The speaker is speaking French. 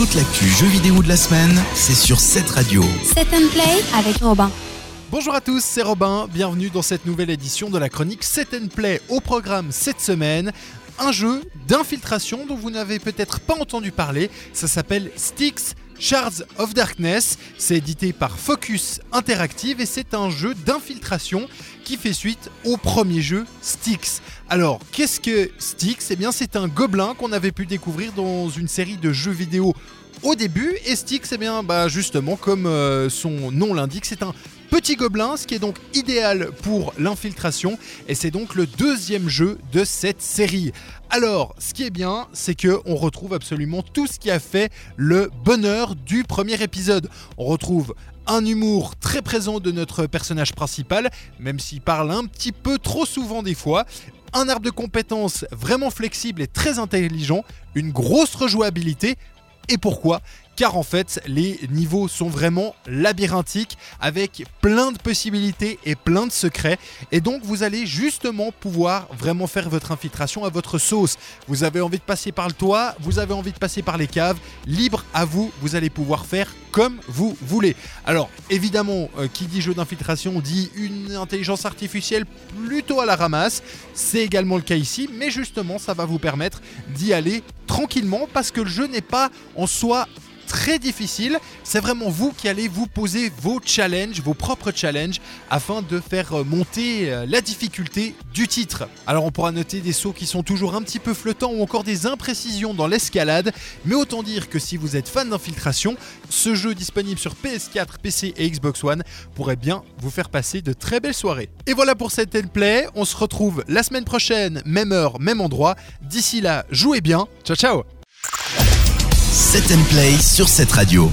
Toute l'actu jeux vidéo de la semaine, c'est sur cette radio. Set and Play avec Robin. Bonjour à tous, c'est Robin, bienvenue dans cette nouvelle édition de la chronique Set and Play au programme cette semaine. Un jeu d'infiltration dont vous n'avez peut-être pas entendu parler, ça s'appelle Styx Shards of Darkness, c'est édité par Focus Interactive et c'est un jeu d'infiltration qui fait suite au premier jeu Styx. Alors, qu'est-ce que Styx? Eh bien, c'est un gobelin qu'on avait pu découvrir dans une série de jeux vidéo au début. Et Styx, eh bien, bah, justement, comme euh, son nom l'indique, c'est un petit gobelin, ce qui est donc idéal pour l'infiltration. Et c'est donc le deuxième jeu de cette série. Alors, ce qui est bien, c'est que on retrouve absolument tout ce qui a fait le bonheur du premier épisode. On retrouve un humour très présent de notre personnage principal, même s'il parle un petit peu trop souvent des fois. Un arbre de compétences vraiment flexible et très intelligent, une grosse rejouabilité. Et pourquoi? Car en fait les niveaux sont vraiment labyrinthiques avec plein de possibilités et plein de secrets et donc vous allez justement pouvoir vraiment faire votre infiltration à votre sauce. Vous avez envie de passer par le toit, vous avez envie de passer par les caves, libre à vous, vous allez pouvoir faire comme vous voulez. Alors évidemment, euh, qui dit jeu d'infiltration dit une intelligence artificielle plutôt à la ramasse, c'est également le cas ici, mais justement ça va vous permettre d'y aller tranquillement parce que le jeu n'est pas en soi très difficile. C'est vraiment vous qui allez vous poser vos challenges, vos propres challenges, afin de faire euh, monter euh, la difficulté du titre. Alors on pourra noter des sauts qui sont toujours un petit peu flottants ou encore des imprécisions dans l'escalade, mais autant dire que si vous êtes fan d'infiltration, ce jeu disponible sur PS4, PC et Xbox One pourrait bien vous faire passer de très belles soirées. Et voilà pour cette play, on se retrouve la semaine prochaine, même heure, même endroit. D'ici là, jouez bien, ciao ciao Set and Play sur cette radio.